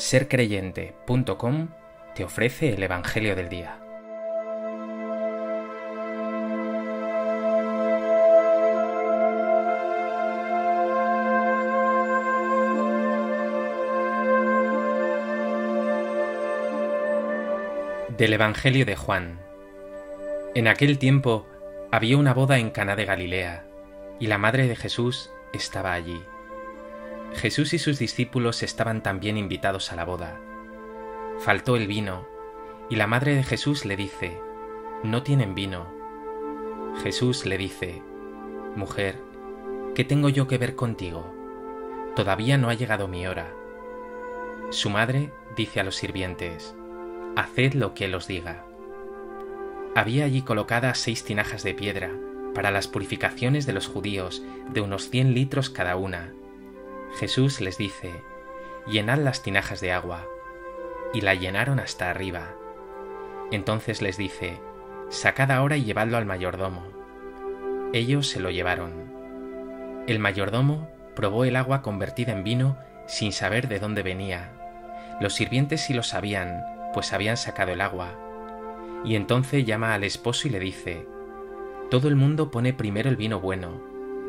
sercreyente.com te ofrece el Evangelio del Día. Del Evangelio de Juan. En aquel tiempo había una boda en Cana de Galilea, y la madre de Jesús estaba allí. Jesús y sus discípulos estaban también invitados a la boda. Faltó el vino, y la madre de Jesús le dice, No tienen vino. Jesús le dice, Mujer, ¿qué tengo yo que ver contigo? Todavía no ha llegado mi hora. Su madre dice a los sirvientes, Haced lo que él os diga. Había allí colocadas seis tinajas de piedra para las purificaciones de los judíos de unos cien litros cada una, Jesús les dice, llenad las tinajas de agua, y la llenaron hasta arriba. Entonces les dice, sacad ahora y llevadlo al mayordomo. Ellos se lo llevaron. El mayordomo probó el agua convertida en vino sin saber de dónde venía. Los sirvientes sí lo sabían, pues habían sacado el agua. Y entonces llama al esposo y le dice, Todo el mundo pone primero el vino bueno,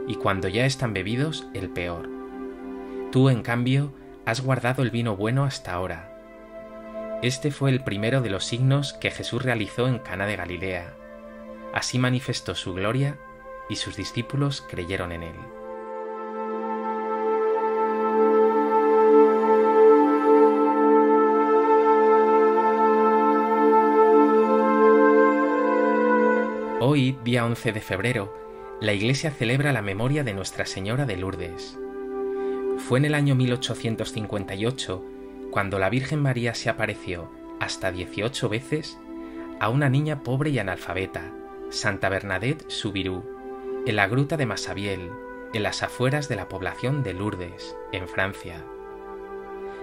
y cuando ya están bebidos, el peor Tú, en cambio, has guardado el vino bueno hasta ahora. Este fue el primero de los signos que Jesús realizó en Cana de Galilea. Así manifestó su gloria y sus discípulos creyeron en él. Hoy, día 11 de febrero, la Iglesia celebra la memoria de Nuestra Señora de Lourdes. Fue en el año 1858 cuando la Virgen María se apareció hasta 18 veces a una niña pobre y analfabeta, Santa Bernadette Subirú, en la gruta de Massabiel, en las afueras de la población de Lourdes, en Francia.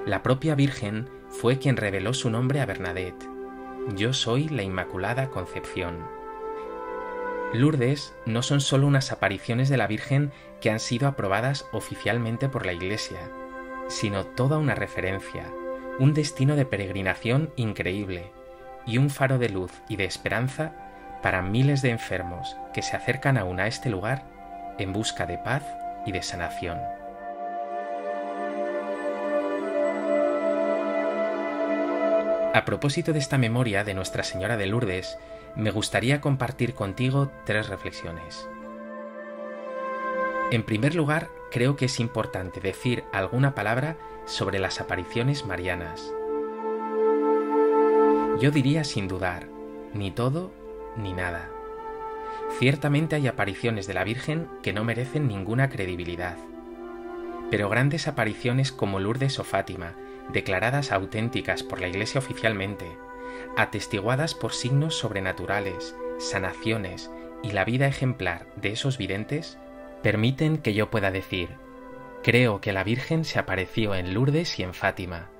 La propia Virgen fue quien reveló su nombre a Bernadette. Yo soy la Inmaculada Concepción. Lourdes no son solo unas apariciones de la Virgen que han sido aprobadas oficialmente por la Iglesia, sino toda una referencia, un destino de peregrinación increíble y un faro de luz y de esperanza para miles de enfermos que se acercan aún a este lugar en busca de paz y de sanación. A propósito de esta memoria de Nuestra Señora de Lourdes, me gustaría compartir contigo tres reflexiones. En primer lugar, creo que es importante decir alguna palabra sobre las apariciones marianas. Yo diría sin dudar, ni todo ni nada. Ciertamente hay apariciones de la Virgen que no merecen ninguna credibilidad, pero grandes apariciones como Lourdes o Fátima, declaradas auténticas por la Iglesia oficialmente, atestiguadas por signos sobrenaturales, sanaciones y la vida ejemplar de esos videntes, permiten que yo pueda decir, creo que la Virgen se apareció en Lourdes y en Fátima.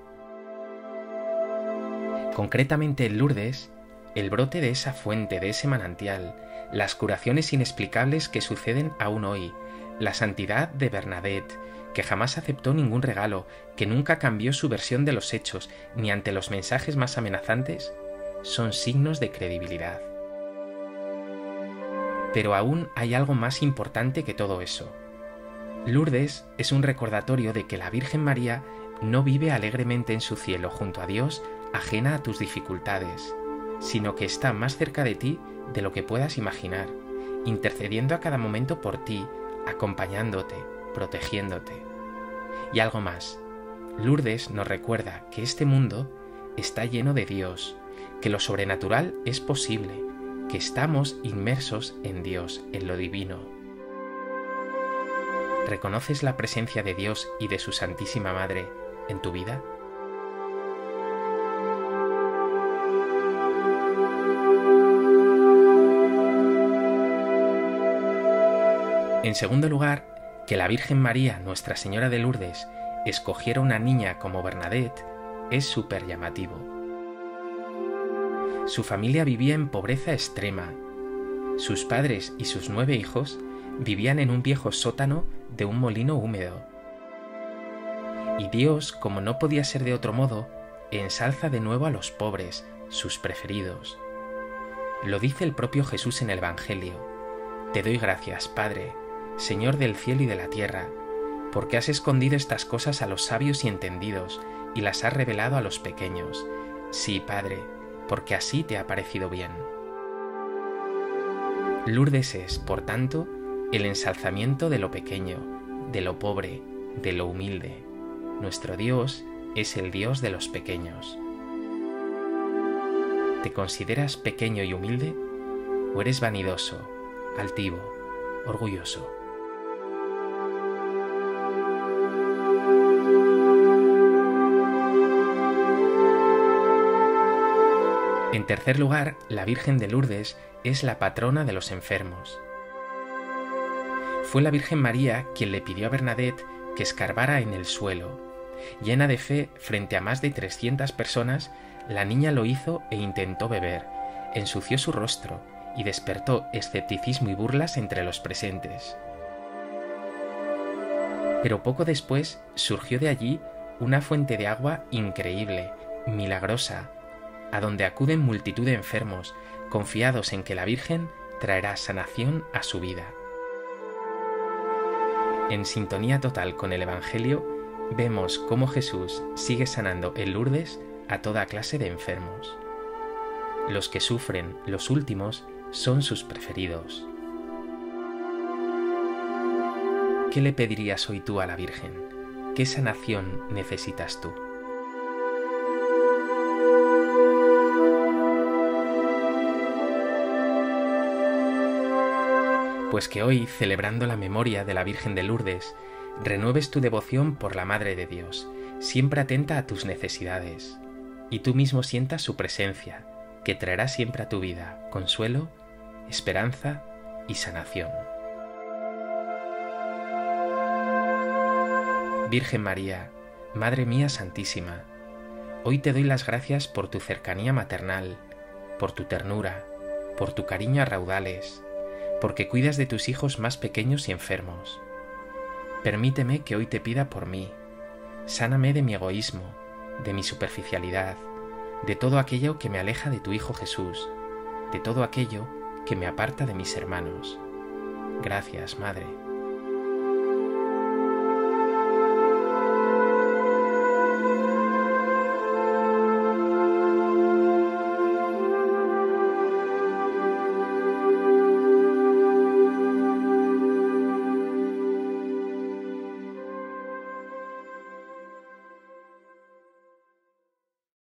Concretamente en Lourdes, el brote de esa fuente, de ese manantial, las curaciones inexplicables que suceden aún hoy, la santidad de Bernadette, que jamás aceptó ningún regalo, que nunca cambió su versión de los hechos, ni ante los mensajes más amenazantes, son signos de credibilidad. Pero aún hay algo más importante que todo eso. Lourdes es un recordatorio de que la Virgen María no vive alegremente en su cielo junto a Dios ajena a tus dificultades, sino que está más cerca de ti de lo que puedas imaginar, intercediendo a cada momento por ti, acompañándote, protegiéndote. Y algo más, Lourdes nos recuerda que este mundo está lleno de Dios, que lo sobrenatural es posible, que estamos inmersos en Dios, en lo divino. ¿Reconoces la presencia de Dios y de su Santísima Madre en tu vida? En segundo lugar, que la Virgen María, Nuestra Señora de Lourdes, escogiera una niña como Bernadette es súper llamativo. Su familia vivía en pobreza extrema. Sus padres y sus nueve hijos vivían en un viejo sótano de un molino húmedo. Y Dios, como no podía ser de otro modo, ensalza de nuevo a los pobres, sus preferidos. Lo dice el propio Jesús en el Evangelio. Te doy gracias, Padre, Señor del cielo y de la tierra, porque has escondido estas cosas a los sabios y entendidos, y las has revelado a los pequeños. Sí, Padre, porque así te ha parecido bien. Lourdes es, por tanto, el ensalzamiento de lo pequeño, de lo pobre, de lo humilde. Nuestro Dios es el Dios de los pequeños. ¿Te consideras pequeño y humilde? ¿O eres vanidoso, altivo, orgulloso? En tercer lugar, la Virgen de Lourdes es la patrona de los enfermos. Fue la Virgen María quien le pidió a Bernadette que escarbara en el suelo. Llena de fe frente a más de 300 personas, la niña lo hizo e intentó beber, ensució su rostro y despertó escepticismo y burlas entre los presentes. Pero poco después surgió de allí una fuente de agua increíble, milagrosa, a donde acuden multitud de enfermos, confiados en que la Virgen traerá sanación a su vida. En sintonía total con el Evangelio, vemos cómo Jesús sigue sanando en Lourdes a toda clase de enfermos. Los que sufren, los últimos, son sus preferidos. ¿Qué le pedirías hoy tú a la Virgen? ¿Qué sanación necesitas tú? Pues que hoy, celebrando la memoria de la Virgen de Lourdes, renueves tu devoción por la Madre de Dios, siempre atenta a tus necesidades, y tú mismo sientas su presencia, que traerá siempre a tu vida consuelo, esperanza y sanación. Virgen María, Madre mía Santísima, hoy te doy las gracias por tu cercanía maternal, por tu ternura, por tu cariño a raudales, porque cuidas de tus hijos más pequeños y enfermos. Permíteme que hoy te pida por mí. Sáname de mi egoísmo, de mi superficialidad, de todo aquello que me aleja de tu Hijo Jesús, de todo aquello que me aparta de mis hermanos. Gracias, Madre.